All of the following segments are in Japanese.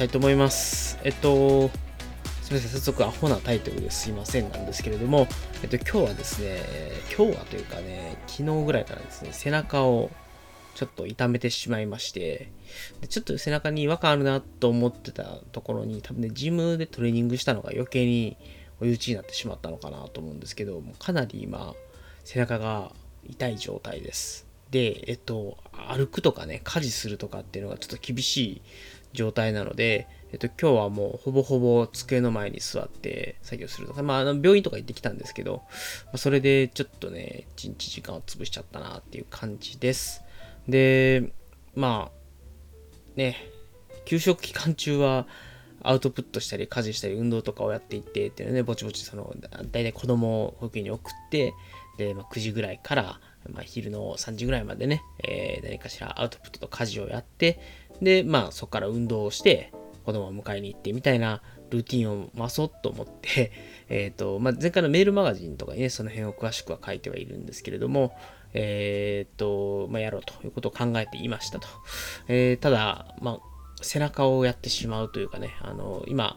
したいと思います。えっと、すみません、早速アホなタイトルですいませんなんですけれども、えっと、今日はですね、今日はというかね、昨日ぐらいからですね、背中をちょっと痛めてしまいまして、でちょっと背中に違和感あるなと思ってたところに、多分ね、ジムでトレーニングしたのが余計に追い打ちになってしまったのかなと思うんですけど、もうかなり今、背中が痛い状態です。で、えっと、歩くとかね、家事するとかっていうのがちょっと厳しい状態なので、えっと、今日はもうほぼほぼ机の前に座って作業するとか、まあ、あの病院とか行ってきたんですけど、まあ、それでちょっとね、一日時間を潰しちゃったなっていう感じです。で、まあ、ね、給食期間中は、アウトプットしたり、家事したり、運動とかをやっていってっていうのね、ぼちぼちその、大体子供を保育園に送って、で、まあ、9時ぐらいから、まあ、昼の3時ぐらいまでね、えー、何かしらアウトプットと家事をやって、で、まあ、そこから運動をして、子供を迎えに行ってみたいなルーティンを回そうと思って、えっ、ー、と、まあ、前回のメールマガジンとかにね、その辺を詳しくは書いてはいるんですけれども、えっ、ー、と、まあ、やろうということを考えていましたと。えー、ただ、まあ、背中をやってしまうというかね、あの、今、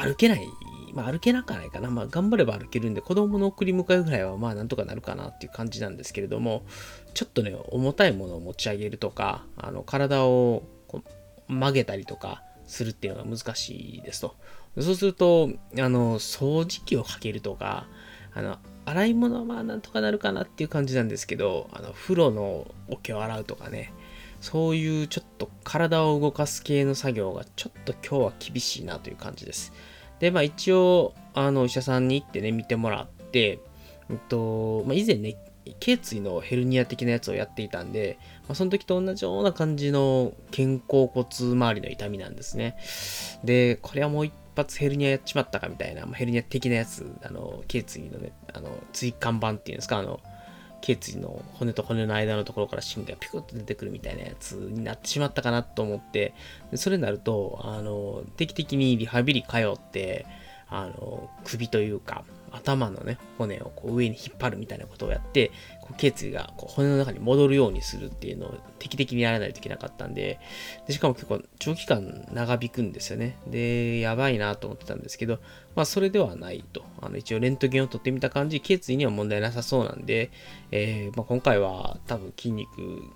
歩けない、まあ歩けなかないかな。まあ頑張れば歩けるんで、子供の送り迎えぐらいはまあなんとかなるかなっていう感じなんですけれども、ちょっとね、重たいものを持ち上げるとか、あの体をこう曲げたりとかするっていうのが難しいですと。そうすると、あの、掃除機をかけるとか、あの、洗い物はまあなんとかなるかなっていう感じなんですけど、あの、風呂の桶を洗うとかね、そういうちょっと体を動かす系の作業がちょっと今日は厳しいなという感じです。で、まあ一応、あの、お医者さんに行ってね、見てもらって、えっと、まあ以前ね、頸椎のヘルニア的なやつをやっていたんで、まあ、その時と同じような感じの肩甲骨周りの痛みなんですね。で、これはもう一発ヘルニアやっちまったかみたいな、まあ、ヘルニア的なやつ、あの、頸椎のね、あの、椎間板っていうんですか、あの、頸椎の骨と骨の間のところから神経がピクッと出てくるみたいなやつになってしまったかなと思って、それになると、あの、定期的にリハビリ通って、あの、首というか、頭のね、骨をこう上に引っ張るみたいなことをやって、こう頸椎がこう骨の中に戻るようにするっていうのを定期的にやらないといけなかったんで、でしかも結構長期間長引くんですよね。で、やばいなと思ってたんですけど、まあそれではないと。あの一応レントゲンを取ってみた感じ、頸椎には問題なさそうなんで、えー、まあ、今回は多分筋肉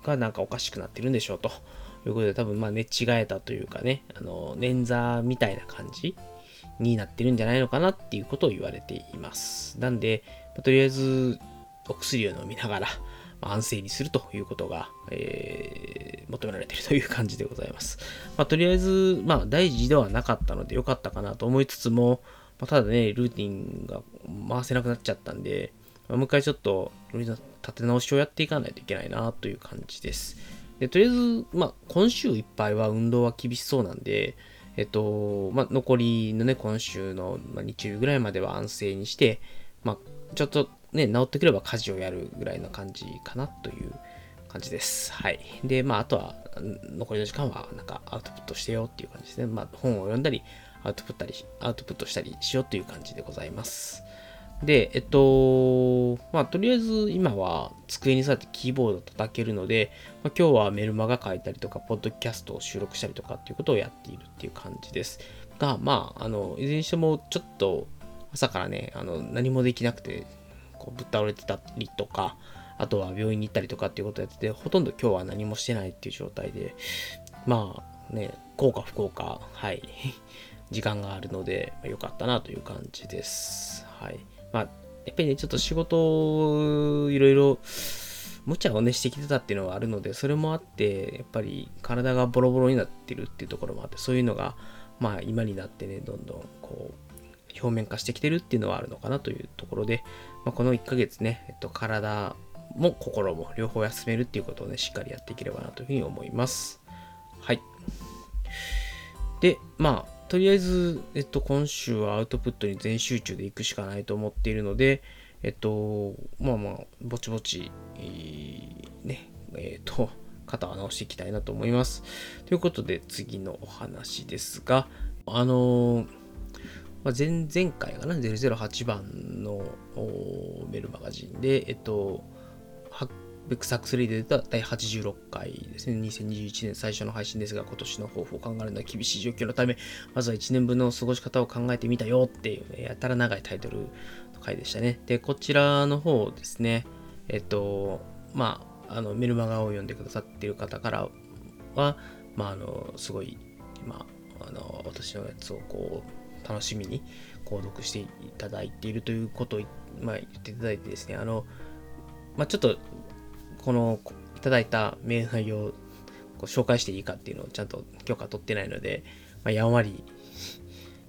がなんかおかしくなってるんでしょうと。いうことで多分まあ寝違えたというかね、あの、捻挫みたいな感じになってるんじゃないのかなっていうことを言われています。なんで、まあ、とりあえずお薬を飲みながら、安静にするということが、えー、求められているという感じでございます。まあ、とりあえず、まあ、大事ではなかったので良かったかなと思いつつも、まあ、ただね、ルーティンが回せなくなっちゃったんで、まあ、もう一回ちょっと、立て直しをやっていかないといけないなという感じです。でとりあえず、まあ、今週いっぱいは運動は厳しそうなんで、えっと、まあ、残りのね、今週の、まあ、日曜日ぐらいまでは安静にして、まあ、ちょっとね、治ってくれば家事をやるぐらいの感じかなという感じです。はい。で、まあ、あとは、残りの時間は、なんか、アウトプットしてよっていう感じですね。まあ、本を読んだり、アウトプットしたり、アウトプットしたりしようという感じでございます。で、えっと、まあ、とりあえず今は机に座ってキーボードを叩けるので、まあ、今日はメルマガ書いたりとか、ポッドキャストを収録したりとかっていうことをやっているっていう感じです。が、まあ、あの、いずれにしてもちょっと朝からね、あの、何もできなくて、こう、ぶっ倒れてたりとか、あとは病院に行ったりとかっていうことをやってて、ほとんど今日は何もしてないっていう状態で、まあ、ね、効果不効果、はい、時間があるので、まあ、よかったなという感じです。はい。まあ、やっぱりね、ちょっと仕事をいろいろ無茶をねしてきてたっていうのはあるので、それもあって、やっぱり体がボロボロになってるっていうところもあって、そういうのが、まあ今になってね、どんどんこう、表面化してきてるっていうのはあるのかなというところで、まあ、この1ヶ月ね、えっと、体も心も両方休めるっていうことをね、しっかりやっていければなというふうに思います。はい。で、まあ、とりあえず、えっと、今週はアウトプットに全集中で行くしかないと思っているので、えっと、まあまあ、ぼちぼち、えー、ね、えっと、肩を直していきたいなと思います。ということで、次のお話ですが、あのまあ、前々回かな、008番のメルマガジンで、えっと、ベックサックスで出た第86回ですね。2021年最初の配信ですが、今年の抱負を考えるのは厳しい状況のため、まずは1年分の過ごし方を考えてみたよっていう、やたら長いタイトルの回でしたね。で、こちらの方ですね、えっと、まあ、あのメルマガを読んでくださっている方からは、まあ、あの、すごい、まあ、あの、私のやつをこう、楽しみに購読していただいているということを、まあ、言っていただいてですね、あの、まあ、ちょっとこのいただいたメール内容を紹介していいかっていうのをちゃんと許可取ってないので、まあ、やんわり、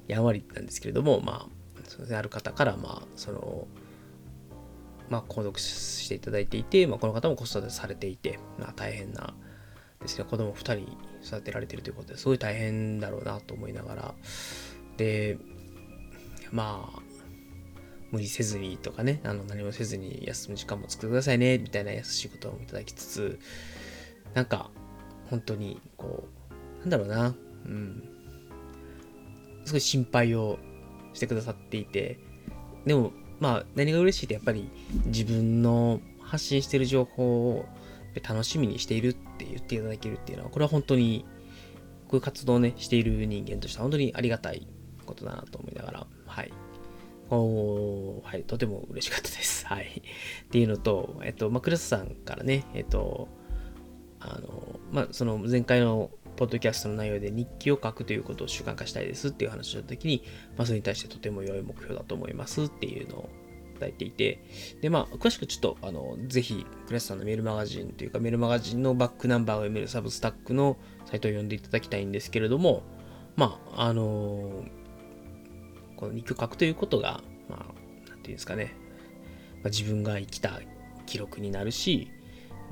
やんわりなんですけれども、まあ、そうで、ある方から、まあ、その、まあ、購読していただいていて、まあ、この方も子育てされていて、まあ、大変なですね、子供2人育てられてるということですごい大変だろうなと思いながら、で、まあ、無理せずにとかね、あの何もせずに休む時間も作ってくださいね、みたいな優しいことをいただきつつ、なんか、本当に、こう、なんだろうな、うん、すごい心配をしてくださっていて、でも、まあ、何が嬉しいって、やっぱり自分の発信してる情報を楽しみにしているって言っていただけるっていうのは、これは本当に、こういう活動をね、している人間としては本当にありがたいことだなと思いながら、はい。おはい、とても嬉しかったです。はい。っていうのと、えっと、まあ、クラスさんからね、えっと、あの、まあ、その前回のポッドキャストの内容で日記を書くということを習慣化したいですっていう話をしたときに、まあ、それに対してとても良い目標だと思いますっていうのを伝えていて、で、まあ、詳しくちょっと、あの、ぜひ、クラスさんのメールマガジンというか、メールマガジンのバックナンバーを読めるサブスタックのサイトを読んでいただきたいんですけれども、まあ、あのこの日記を書くということが、まあ、なんていうんですかね、まあ、自分が生きた記録になるし、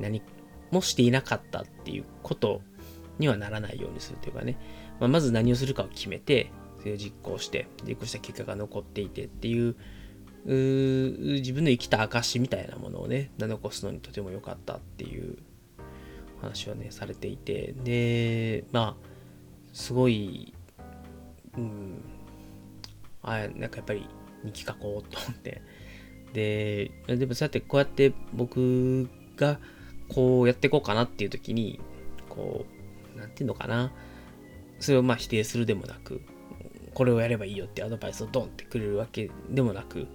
何もしていなかったっていうことにはならないようにするというかね、まあ、まず何をするかを決めて、それを実行して、実行した結果が残っていてっていう自分の生きた証みたいなものをね、残すのにとても良かったっていう話をね、されていて、で、まあ、すごい、うん、あなんかやっぱり日記書こうと思って。で、でもそうやってこうやって僕がこうやっていこうかなっていう時に、こう、なんていうのかな。それをまあ否定するでもなく、これをやればいいよってアドバイスをドンってくれるわけでもなく、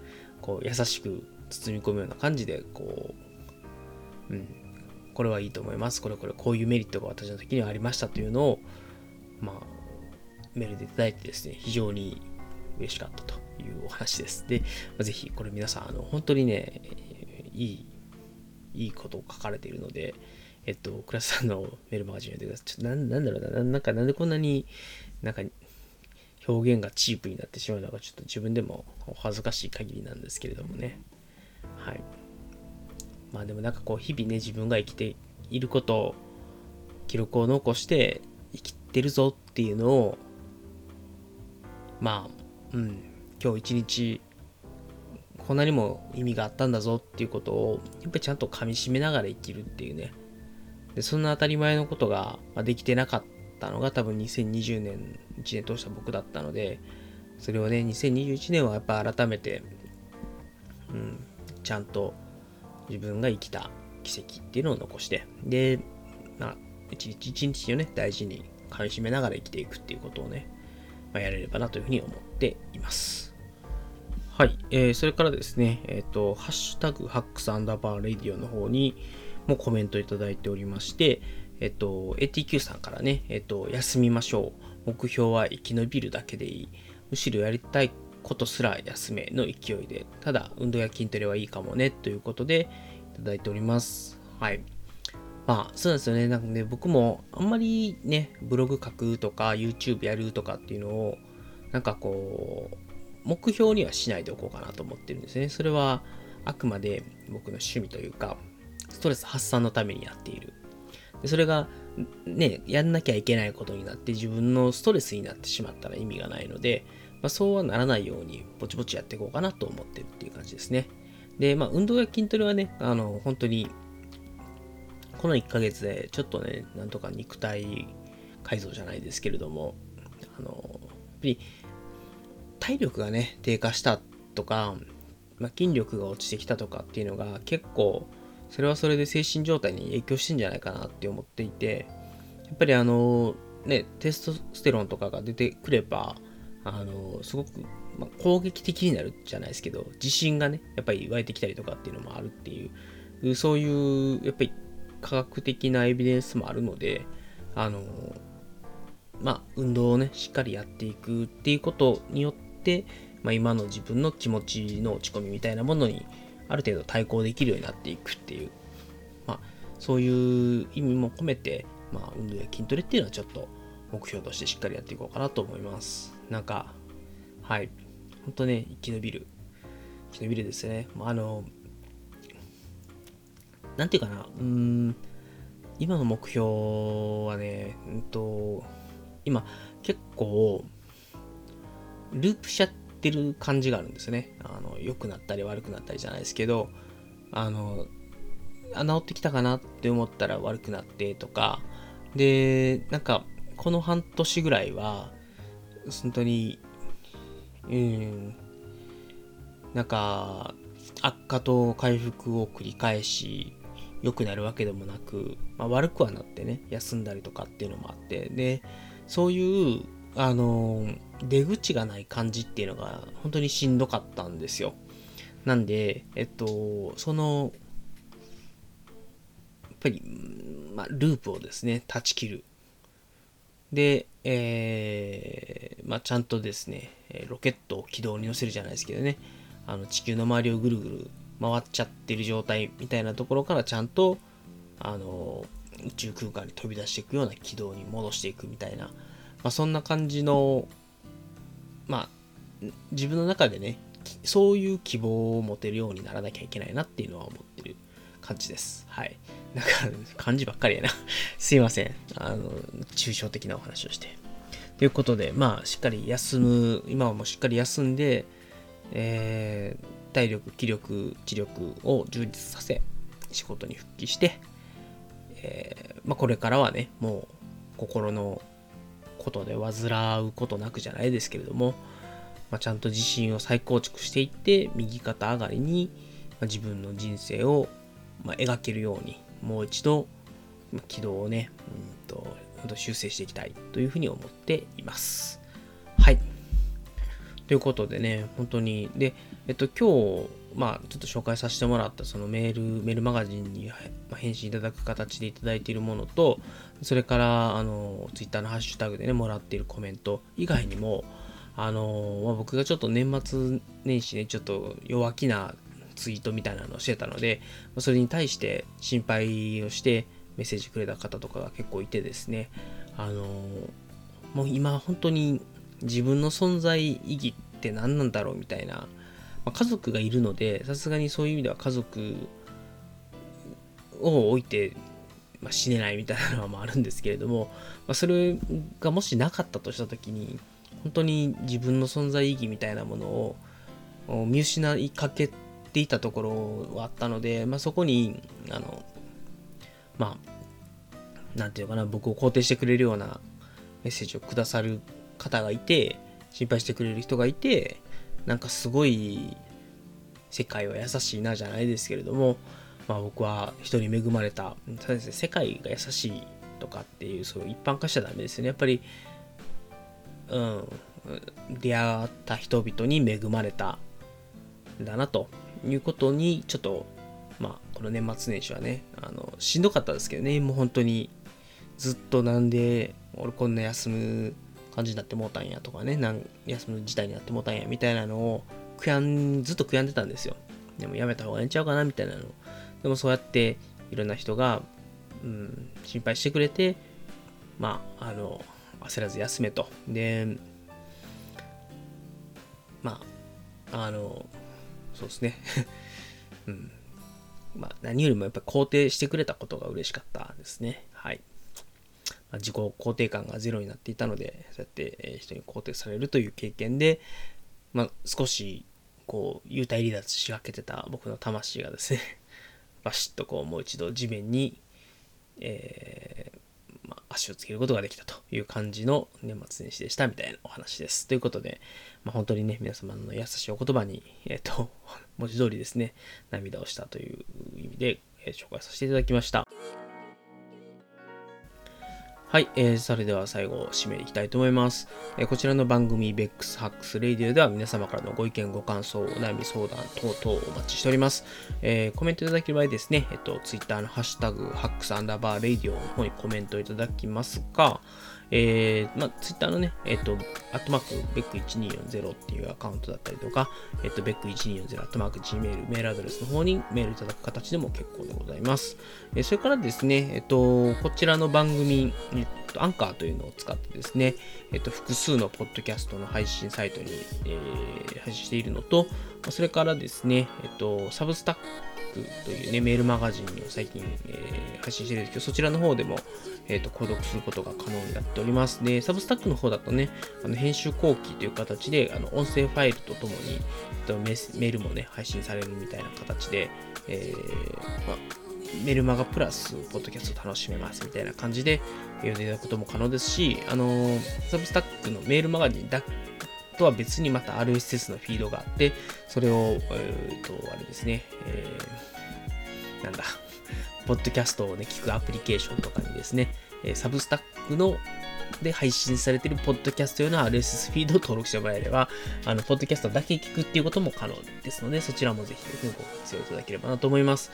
こう優しく包み込むような感じで、こう、うん、これはいいと思います。これこれこういうメリットが私の時にはありましたというのを、まあ、メールでいただいてですね、非常に嬉しかったというお話です。で、ぜひこれ皆さん、あの、本当にね、いい、いいことを書かれているので、えっと、クラスさんのメールマガジン読んでください。ちょっとな、なんだろうな、なんか、なんでこんなになんか表現がチープになってしまうのか、ちょっと自分でもお恥ずかしい限りなんですけれどもね。はい。まあでもなんかこう、日々ね、自分が生きていることを、記録を残して生きてるぞっていうのを、まあ、うん、今日一日、こんなにも意味があったんだぞっていうことを、やっぱりちゃんと噛み締めながら生きるっていうね。で、そんな当たり前のことができてなかったのが多分2020年、1年通した僕だったので、それをね、2021年はやっぱ改めて、うん、ちゃんと自分が生きた奇跡っていうのを残して、で、まあ、一日一日をね、大事に噛み締めながら生きていくっていうことをね、まあ、やれればなというふうに思っています。はい。えー、それからですね、えっ、ー、と、ハッシュタグハックスアンダーバーレディオの方にもコメントいただいておりまして、えっ、ー、と、ATQ さんからね、えっ、と、休みましょう。目標は生き延びるだけでいい。むしろやりたいことすら休めの勢いで、ただ運動や筋トレはいいかもね、ということでいただいております。はい。まあ、そうなんですよね。なんかね、僕もあんまりね、ブログ書くとか、YouTube やるとかっていうのを、なんかこう、目標にはしないでおこうかなと思ってるんですね。それは、あくまで僕の趣味というか、ストレス発散のためにやっている。でそれが、ね、やんなきゃいけないことになって自分のストレスになってしまったら意味がないので、まあ、そうはならないように、ぼちぼちやっていこうかなと思ってるっていう感じですね。で、まあ、運動や筋トレはね、あの、本当にこの1ヶ月でちょっとね、なんとか肉体改造じゃないですけれども、あの、り体力がね、低下したとか、まあ、筋力が落ちてきたとかっていうのが結構それはそれで精神状態に影響してんじゃないかなって思っていて、やっぱりあの、ね、テストステロンとかが出てくれば、あの、すごく、まあ、攻撃的になるじゃないですけど、自信がね、やっぱり湧いてきたりとかっていうのもあるっていう、そういう、やっぱり科学的なエビデンスもあるので、あの、まあ、運動をね、しっかりやっていくっていうことによって、まあ、今の自分の気持ちの落ち込みみたいなものにある程度対抗できるようになっていくっていう、まあ、そういう意味も込めて、まあ、運動や筋トレっていうのはちょっと目標としてしっかりやっていこうかなと思います。なんか、はい。ほんとね、生き延びる。生き延びるですね。あの、なんていうかな、うん、今の目標はね、うんと、今、結構、ループしちゃってる感じがあるんですね。あの、良くなったり悪くなったりじゃないですけど、あの、あ、治ってきたかなって思ったら悪くなってとか、で、なんか、この半年ぐらいは、本当に、うん、なんか、悪化と回復を繰り返し、良くなるわけでもなく、まあ、悪くはなってね、休んだりとかっていうのもあって、で、そういう、あの、出口がない感じっていうのが本当にしんどかったんですよ。なんで、えっと、その、やっぱり、まあ、ループをですね、断ち切る。で、えー、まあ、ちゃんとですね、ロケットを軌道に乗せるじゃないですけどね、あの地球の周りをぐるぐる回っちゃってる状態みたいなところからちゃんと、あの、宇宙空間に飛び出していくような軌道に戻していくみたいな、まあ、そんな感じの、まあ、自分の中でね、そういう希望を持てるようにならなきゃいけないなっていうのは思ってる感じです。はい。なんか、漢字ばっかりやな すいません。あの、抽象的なお話をして。ということで、まあ、しっかり休む、今はもうしっかり休んで、えー、体力、気力、知力を充実させ、仕事に復帰して、えー、まあ、これからはね、もう心のことで煩うことなくじゃないですけれども、まあ、ちゃんと自信を再構築していって、右肩上がりに、ま自分の人生を、ま描けるように、もう一度、軌道をね、うんと、修正していきたいというふうに思っています。はい。ということでね、本当に、で、えっと、今日、まあ、ちょっと紹介させてもらったそのメール、メールマガジンに返信いただく形でいただいているものと、それから、あの、ツイッターのハッシュタグでね、もらっているコメント以外にも、あの、まあ、僕がちょっと年末年始ね、ちょっと弱気なツイートみたいなのをしてたので、それに対して心配をしてメッセージくれた方とかが結構いてですね、あの、もう今本当に自分の存在意義って何なんだろうみたいな、まあ、家族がいるのでさすがにそういう意味では家族を置いて、まあ、死ねないみたいなのはあるんですけれども、まあ、それがもしなかったとした時に本当に自分の存在意義みたいなものを見失いかけていたところはあったので、まあ、そこにあのまあなんていうかな僕を肯定してくれるようなメッセージをくださる方がいて、心配してくれる人がいて、なんかすごい世界は優しいなじゃないですけれども、まあ僕は人に恵まれた、そうですね、世界が優しいとかっていう、そう一般化しちゃダメですよね。やっぱり、うん、出会った人々に恵まれたんだなということに、ちょっと、まあ、この年末年始はね、あの、しんどかったですけどね、もう本当に、ずっとなんで、俺こんな休む感じになってもうたんやとかね、なん休む事態になってもうたんやみたいなのを悔やん、ずっと悔やんでたんですよ。でもやめた方がええんちゃうかなみたいなの。でもそうやっていろんな人が、うん、心配してくれて、まあ、あの、焦らず休めと。で、まあ、あの、そうですね。うん。まあ、何よりもやっぱり肯定してくれたことが嬉しかったですね。はい。自己肯定感がゼロになっていたので、そうやって人に肯定されるという経験で、まあ、少しこう幽体離脱しかけてた僕の魂がですね バシッとこうもう一度地面に、えー、まあ、足をつけることができたという感じの年末年始でしたみたいなお話です。ということで、まあ、本当にね、皆様の優しいお言葉に、えっ、ー、と、文字通りですね、涙をしたという意味で、え紹介させていただきました。はい、えー、それでは最後、締めいきたいと思います。えー、こちらの番組、 Beck's Hacks Radio では皆様からのご意見、ご感想、お悩み相談等々お待ちしております。えー、コメントいただける場合ですね、えっと、Twitter のハッシュタグ、 Hacks アンダーバーレディオの方にコメントいただきますか、えー、まあ、ツイッターのね、えっ、ー、と、アットマーク、 beck1240っていうアカウントだったりとか、えっ、ー、と、ベック1240アットマーク Gmail、メールアドレスの方にメールいただく形でも結構でございます。え、それからですね、えっ、と、こちらの番組、えっと、アンカーというのを使ってですね、えっと、複数のポッドキャストの配信サイトに、え、配信しているのと、それからですね、えっと、サブスタックというね、メールマガジンを最近、えー、配信してるんですけど、そちらの方でも、えっ、ー、と、購読することが可能になっております。で、サブスタックの方だとね、あの編集後期という形で、あの音声ファイルとともに、えっと、メールもね、配信されるみたいな形で、えー、ま、メルマガプラス、ポッドキャスト楽しめますみたいな感じで読んでいただくことも可能ですし、あのサブスタックのメールマガジンだとは別にまた RSS のフィードがあって、それを、えっ、ー、と、あれですね、えー、なんだ、ポッドキャストをね、聞くアプリケーションとかにですね、サブスタックので配信されているポッドキャスト用の RSS フィードを登録してもらえれば、あの、ポッドキャストだけ聞くっていうことも可能ですので、そちらもぜひ、ご活用いただければなと思います。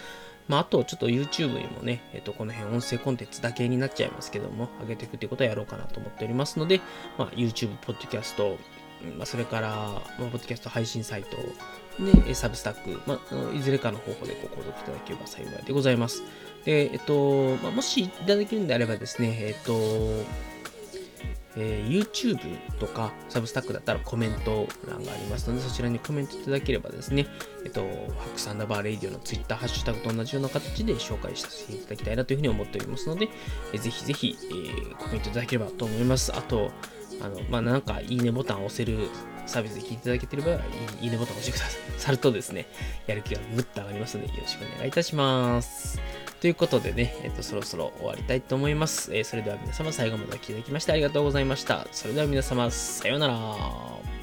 まあ、あと、ちょっと YouTube にもね、えっと、この辺音声コンテンツだけになっちゃいますけども、上げていくっていうことをやろうかなと思っておりますので、まあ、YouTube、ポッドキャスト、まあ、それから、まあ、ポッドキャスト配信サイト、で、サブスタック、まあ、いずれかの方法でご購読いただければ幸いでございます。で、えっと、まあ、もしいただけるんであればですね、えっと、えー、YouTube とか Substack だったらコメント欄がありますので、そちらにコメントいただければですね、えっと、 Hacks アンダーバーレイディオの Twitter ハッシュタグと同じような形で紹介させていただきたいなというふうに思っておりますので、えー、ぜひぜひ、えー、コメントいただければと思います。あと、あの、まあ、なんか、いいねボタンを押せるサービスで聞いていただけてれば、いいねボタンを押してくださるとですね、やる気がぐっと上がりますので、よろしくお願いいたします。ということでね、えっと、そろそろ終わりたいと思います。えー、それでは皆様最後までお聴きいただきましてありがとうございました。それでは皆様、さようなら。